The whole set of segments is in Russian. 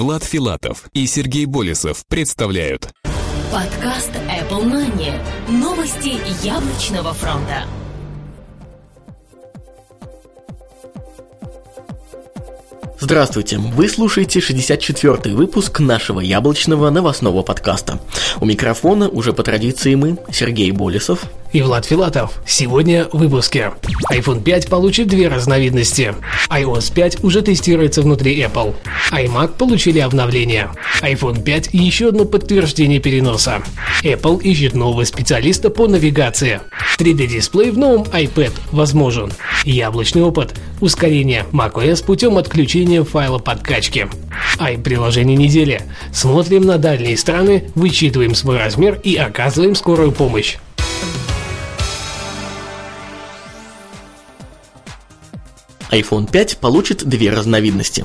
Влад Филатов и Сергей Болесов представляют Подкаст Apple Money. Новости яблочного фронта. Здравствуйте! Вы слушаете 64-й выпуск нашего яблочного новостного подкаста. У микрофона уже по традиции мы, Сергей Болесов и Влад Филатов. Сегодня в выпуске. iPhone 5 получит две разновидности. iOS 5 уже тестируется внутри Apple. iMac получили обновление. iPhone 5 еще одно подтверждение переноса. Apple ищет нового специалиста по навигации. 3D-дисплей в новом iPad возможен. Яблочный опыт. Ускорение macOS путем отключения файла подкачки. i-приложение недели. Смотрим на дальние страны, вычитываем свой размер и оказываем скорую помощь. iPhone 5 получит две разновидности.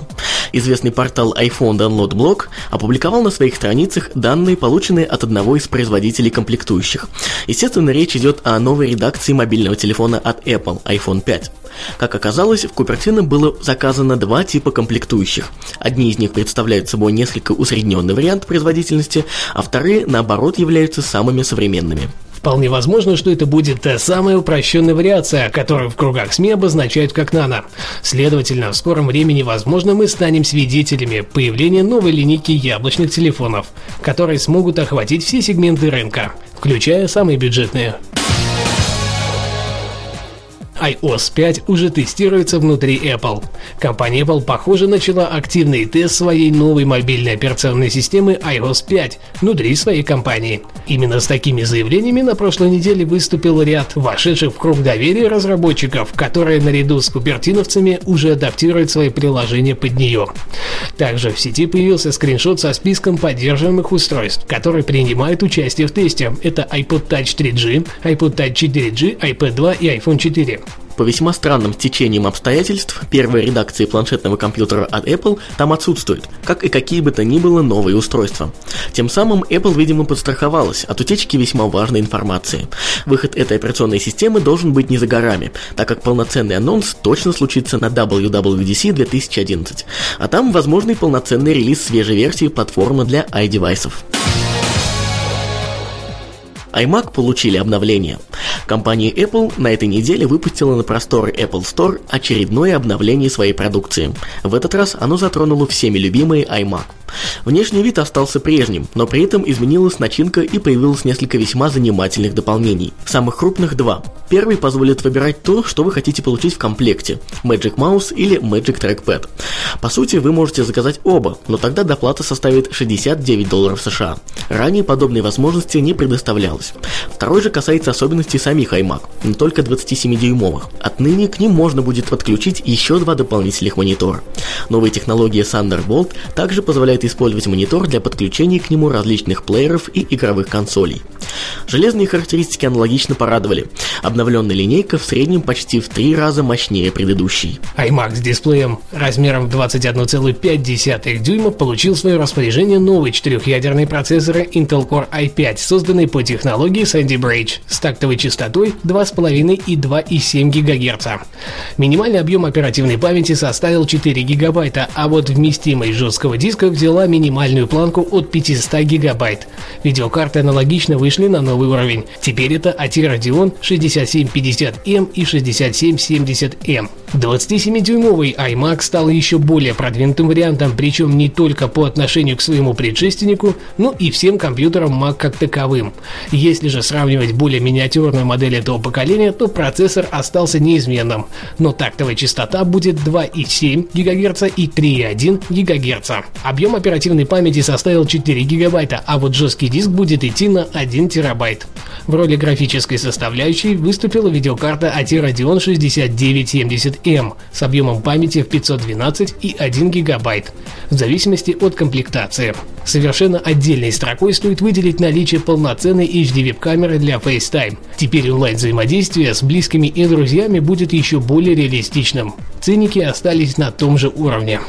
Известный портал iPhone Download Blog опубликовал на своих страницах данные, полученные от одного из производителей комплектующих. Естественно, речь идет о новой редакции мобильного телефона от Apple iPhone 5. Как оказалось, в Купертино было заказано два типа комплектующих. Одни из них представляют собой несколько усредненный вариант производительности, а вторые, наоборот, являются самыми современными. Вполне возможно, что это будет та самая упрощенная вариация, которую в кругах СМИ обозначают как нано. Следовательно, в скором времени, возможно, мы станем свидетелями появления новой линейки яблочных телефонов, которые смогут охватить все сегменты рынка, включая самые бюджетные iOS 5 уже тестируется внутри Apple. Компания Apple, похоже, начала активный тест своей новой мобильной операционной системы iOS 5 внутри своей компании. Именно с такими заявлениями на прошлой неделе выступил ряд вошедших в круг доверия разработчиков, которые наряду с купертиновцами уже адаптируют свои приложения под нее. Также в сети появился скриншот со списком поддерживаемых устройств, которые принимают участие в тесте. Это iPod Touch 3G, iPod Touch 4G, iPad 2 и iPhone 4. По весьма странным течениям обстоятельств, первая редакция планшетного компьютера от Apple там отсутствует, как и какие бы то ни было новые устройства. Тем самым Apple, видимо, подстраховалась от утечки весьма важной информации. Выход этой операционной системы должен быть не за горами, так как полноценный анонс точно случится на WWDC 2011, а там возможный полноценный релиз свежей версии платформы для iDevices iMac получили обновление. Компания Apple на этой неделе выпустила на просторы Apple Store очередное обновление своей продукции. В этот раз оно затронуло всеми любимый iMac. Внешний вид остался прежним, но при этом изменилась начинка и появилось несколько весьма занимательных дополнений. Самых крупных два. Первый позволит выбирать то, что вы хотите получить в комплекте – Magic Mouse или Magic Trackpad. По сути, вы можете заказать оба, но тогда доплата составит 69 долларов США. Ранее подобной возможности не предоставлялось. Второй же касается особенностей самих iMac, не только 27-дюймовых. Отныне к ним можно будет подключить еще два дополнительных монитора. Новая технология Thunderbolt также позволяет использовать монитор для подключения к нему различных плееров и игровых консолей. Железные характеристики аналогично порадовали. Обновленная линейка в среднем почти в три раза мощнее предыдущей. iMac с дисплеем размером в 21,5 дюйма получил в свое распоряжение новый четырехъядерный процессор Intel Core i5, созданный по технологии Sandy Bridge с тактовой частотой 2,5 и 2,7 ГГц. Минимальный объем оперативной памяти составил 4 ГБ, а вот вместимость жесткого диска взяла минимальную планку от 500 ГБ. Видеокарты аналогично вышли на новый уровень. Теперь это ATI Radeon 6750M и 6770M. 27-дюймовый iMac стал еще более продвинутым вариантом, причем не только по отношению к своему предшественнику, но и всем компьютерам Mac как таковым. Если же сравнивать более миниатюрную модель этого поколения, то процессор остался неизменным, но тактовая частота будет 2,7 ГГц и 3,1 ГГц. Объем оперативной памяти составил 4 ГБ, а вот жесткий диск будет идти на 1 терабайт. В роли графической составляющей выступила видеокарта AT Radeon 6970M с объемом памяти в 512 и 1 гигабайт, в зависимости от комплектации. Совершенно отдельной строкой стоит выделить наличие полноценной HD веб-камеры для FaceTime. Теперь онлайн-взаимодействие с близкими и друзьями будет еще более реалистичным. Ценники остались на том же уровне.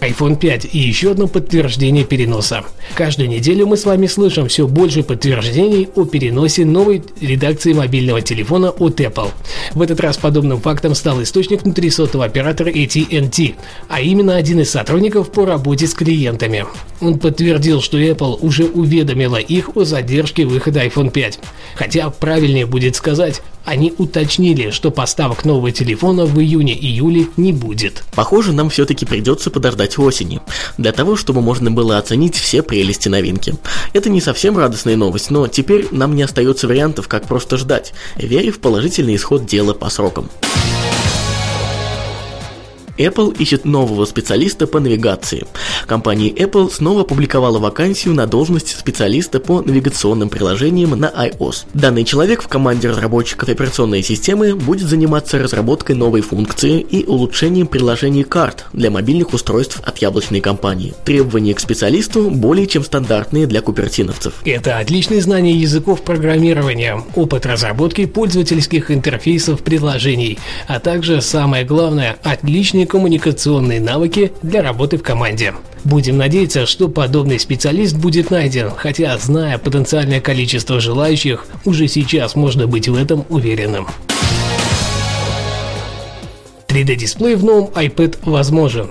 iPhone 5 и еще одно подтверждение переноса. Каждую неделю мы с вами слышим все больше подтверждений о переносе новой редакции мобильного телефона от Apple. В этот раз подобным фактом стал источник внутри сотового оператора AT&T, а именно один из сотрудников по работе с клиентами. Он подтвердил, что Apple уже уведомила их о задержке выхода iPhone 5. Хотя правильнее будет сказать, они уточнили, что поставок нового телефона в июне-июле не будет. Похоже, нам все-таки придется подождать осени, для того, чтобы можно было оценить все прелести новинки. Это не совсем радостная новость, но теперь нам не остается вариантов, как просто ждать, веря в положительный исход дела по срокам. Apple ищет нового специалиста по навигации. Компания Apple снова опубликовала вакансию на должность специалиста по навигационным приложениям на iOS. Данный человек в команде разработчиков операционной системы будет заниматься разработкой новой функции и улучшением приложений карт для мобильных устройств от яблочной компании. Требования к специалисту более чем стандартные для купертиновцев. Это отличное знание языков программирования, опыт разработки пользовательских интерфейсов приложений, а также, самое главное, отличный коммуникационные навыки для работы в команде. Будем надеяться, что подобный специалист будет найден, хотя, зная потенциальное количество желающих, уже сейчас можно быть в этом уверенным. 3D-дисплей в новом iPad возможен.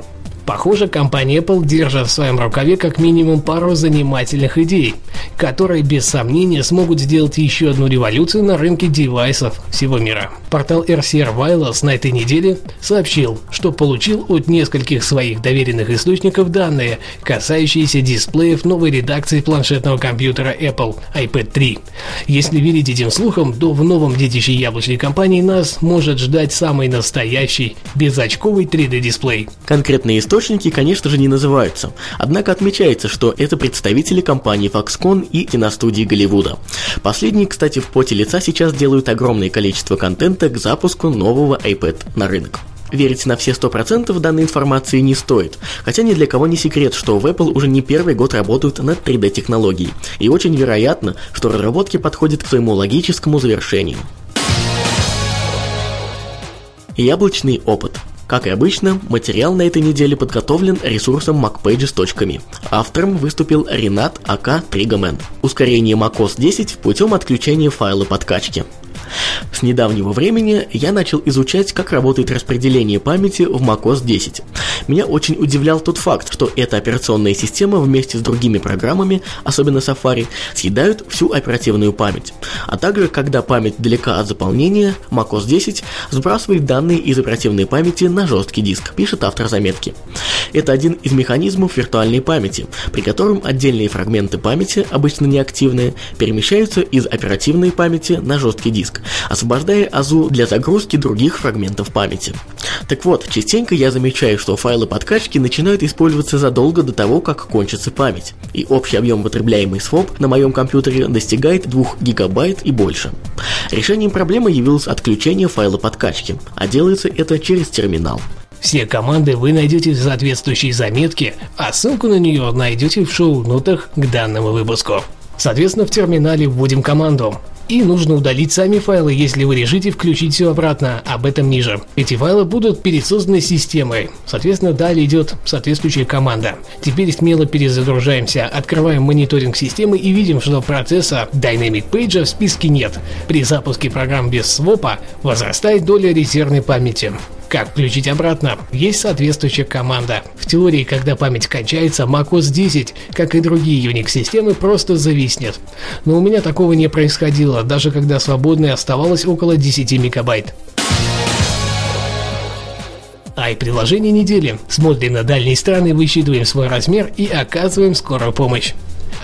Похоже, компания Apple держит в своем рукаве как минимум пару занимательных идей, которые без сомнения смогут сделать еще одну революцию на рынке девайсов всего мира. Портал RCR Wireless на этой неделе сообщил, что получил от нескольких своих доверенных источников данные, касающиеся дисплеев новой редакции планшетного компьютера Apple iPad 3. Если верить этим слухам, то в новом детище яблочной компании нас может ждать самый настоящий безочковый 3D дисплей. Конкретные источники Источники, конечно же, не называются, однако отмечается, что это представители компании Foxconn и киностудии Голливуда. Последние, кстати, в поте лица сейчас делают огромное количество контента к запуску нового iPad на рынок. Верить на все 100% данной информации не стоит, хотя ни для кого не секрет, что в Apple уже не первый год работают над 3D-технологией, и очень вероятно, что разработки подходят к своему логическому завершению. Яблочный опыт – как и обычно, материал на этой неделе подготовлен ресурсом macpages.me. Автором выступил Ренат АК Тригамен. Ускорение macOS 10 путем отключения файла подкачки. С недавнего времени я начал изучать, как работает распределение памяти в macOS 10. Меня очень удивлял тот факт, что эта операционная система вместе с другими программами, особенно Safari, съедают всю оперативную память. А также, когда память далека от заполнения, macOS 10 сбрасывает данные из оперативной памяти на жесткий диск, пишет автор заметки. Это один из механизмов виртуальной памяти, при котором отдельные фрагменты памяти, обычно неактивные, перемещаются из оперативной памяти на жесткий диск, освобождая АЗУ для загрузки других фрагментов памяти. Так вот, частенько я замечаю, что файлы подкачки начинают использоваться задолго до того, как кончится память, и общий объем потребляемый своп на моем компьютере достигает 2 гигабайт и больше. Решением проблемы явилось отключение файла подкачки, а делается это через терминал. Все команды вы найдете в соответствующей заметке, а ссылку на нее найдете в шоу-нотах к данному выпуску. Соответственно, в терминале вводим команду и нужно удалить сами файлы, если вы решите включить все обратно, об этом ниже. Эти файлы будут пересозданы системой, соответственно далее идет соответствующая команда. Теперь смело перезагружаемся, открываем мониторинг системы и видим, что процесса Dynamic Page в списке нет. При запуске программ без свопа возрастает доля резервной памяти. Как включить обратно? Есть соответствующая команда. В теории, когда память кончается, macOS 10, как и другие Unix-системы, просто зависнет. Но у меня такого не происходило, даже когда свободной оставалось около 10 мегабайт. Ай, приложение недели. Смотрим на дальние страны, высчитываем свой размер и оказываем скорую помощь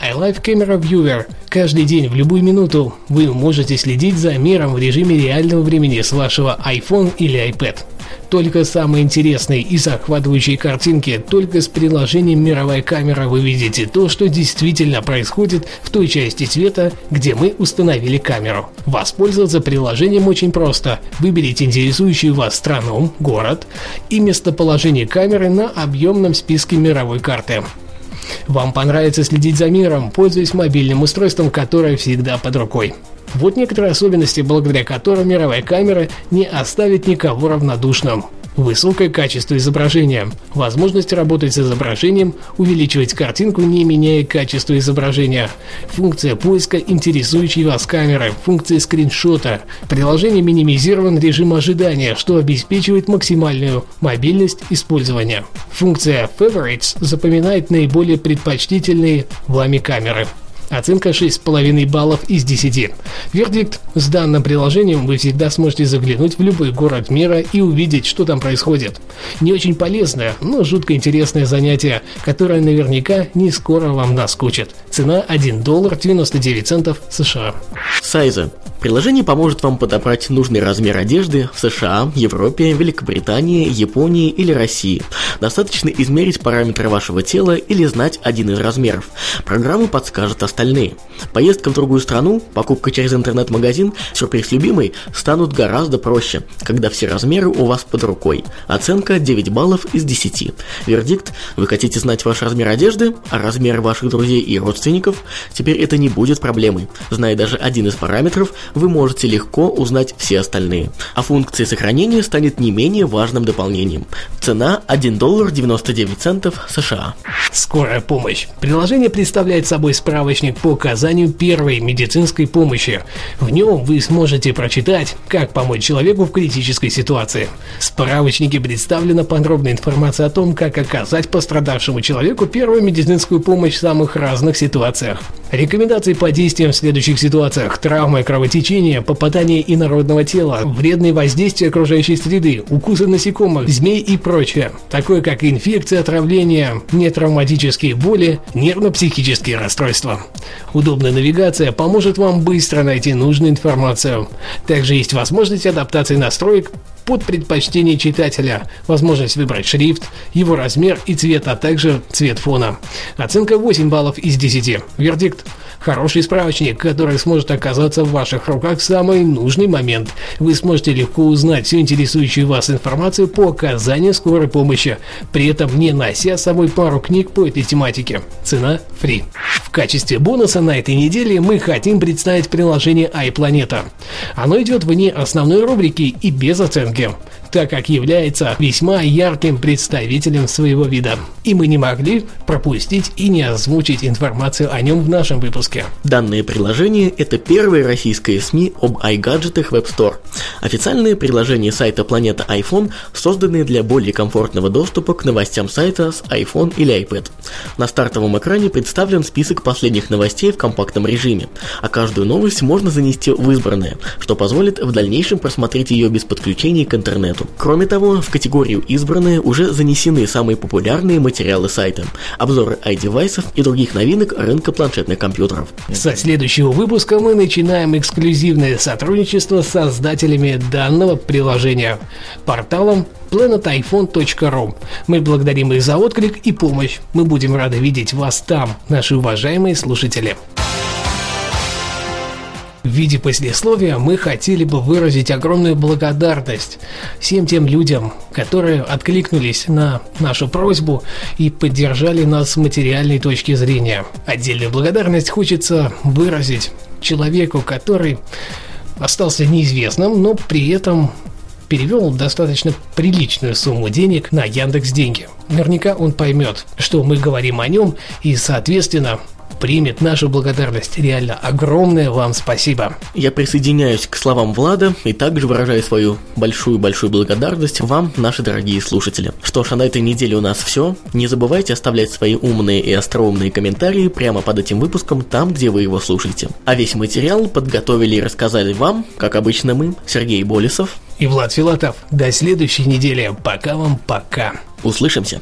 iLife Camera Viewer. Каждый день, в любую минуту, вы можете следить за миром в режиме реального времени с вашего iPhone или iPad. Только самые интересные и захватывающие картинки, только с приложением мировая камера вы видите то, что действительно происходит в той части света, где мы установили камеру. Воспользоваться приложением очень просто. Выберите интересующую вас страну, город и местоположение камеры на объемном списке мировой карты. Вам понравится следить за миром, пользуясь мобильным устройством, которое всегда под рукой. Вот некоторые особенности, благодаря которым мировая камера не оставит никого равнодушным. Высокое качество изображения. Возможность работать с изображением, увеличивать картинку, не меняя качество изображения. Функция поиска интересующей вас камеры. Функция скриншота. Приложение минимизирован режим ожидания, что обеспечивает максимальную мобильность использования. Функция Favorites запоминает наиболее предпочтительные вами камеры. Оценка 6,5 баллов из 10. Вердикт. С данным приложением вы всегда сможете заглянуть в любой город мира и увидеть, что там происходит. Не очень полезное, но жутко интересное занятие, которое наверняка не скоро вам наскучит. Цена 1 доллар 99 центов США. Сайза. Приложение поможет вам подобрать нужный размер одежды в США, Европе, Великобритании, Японии или России. Достаточно измерить параметры вашего тела или знать один из размеров. Программа подскажет остальные. Поездка в другую страну, покупка через интернет-магазин, сюрприз любимый станут гораздо проще, когда все размеры у вас под рукой. Оценка 9 баллов из 10. Вердикт – вы хотите знать ваш размер одежды, а размер ваших друзей и родственников? Теперь это не будет проблемой. Зная даже один из параметров, вы можете легко узнать все остальные. А функция сохранения станет не менее важным дополнением. Цена 1 доллар 99 центов США. Скорая помощь. Приложение представляет собой справочник по оказанию первой медицинской помощи. В нем вы сможете прочитать, как помочь человеку в критической ситуации. В справочнике представлена подробная информация о том, как оказать пострадавшему человеку первую медицинскую помощь в самых разных ситуациях. Рекомендации по действиям в следующих ситуациях. Травмы, кровотечение, попадание инородного тела, вредные воздействия окружающей среды, укусы насекомых, змей и прочее. Такое как инфекция, отравление, нетравматические боли, нервно-психические расстройства. Удобная навигация поможет вам быстро найти нужную информацию. Также есть возможность адаптации настроек под предпочтение читателя, возможность выбрать шрифт, его размер и цвет, а также цвет фона. Оценка 8 баллов из 10. Вердикт. Хороший справочник, который сможет оказаться в ваших руках в самый нужный момент. Вы сможете легко узнать всю интересующую вас информацию по оказанию скорой помощи, при этом не нося с собой пару книг по этой тематике. Цена free. В качестве бонуса на этой неделе мы хотим представить приложение iPlaneta. Оно идет вне основной рубрики и без оценки you. Так как является весьма ярким представителем своего вида. И мы не могли пропустить и не озвучить информацию о нем в нашем выпуске. Данное приложение – это первое российское СМИ об iGadgetах в App Store. Официальное приложение сайта Планета iPhone, созданное для более комфортного доступа к новостям сайта с iPhone или iPad. На стартовом экране представлен список последних новостей в компактном режиме, а каждую новость можно занести в избранное, что позволит в дальнейшем просмотреть ее без подключения к интернету. Кроме того, в категорию «Избранные» уже занесены самые популярные материалы сайта, обзоры iDevices и других новинок рынка планшетных компьютеров. Со следующего выпуска мы начинаем эксклюзивное сотрудничество с создателями данного приложения, порталом planetiphone.ru. Мы благодарим их за отклик и помощь. Мы будем рады видеть вас там, наши уважаемые слушатели. В виде послесловия мы хотели бы выразить огромную благодарность всем тем людям, которые откликнулись на нашу просьбу и поддержали нас с материальной точки зрения. Отдельную благодарность хочется выразить человеку, который остался неизвестным, но при этом перевел достаточно приличную сумму денег на Яндекс Деньги. Наверняка он поймет, что мы говорим о нем и, соответственно, примет нашу благодарность. Реально огромное вам спасибо. Я присоединяюсь к словам Влада и также выражаю свою большую-большую благодарность вам, наши дорогие слушатели. Что ж, а на этой неделе у нас все. Не забывайте оставлять свои умные и остроумные комментарии прямо под этим выпуском, там, где вы его слушаете. А весь материал подготовили и рассказали вам, как обычно мы, Сергей Болесов и Влад Филатов. До следующей недели. Пока вам пока. Услышимся.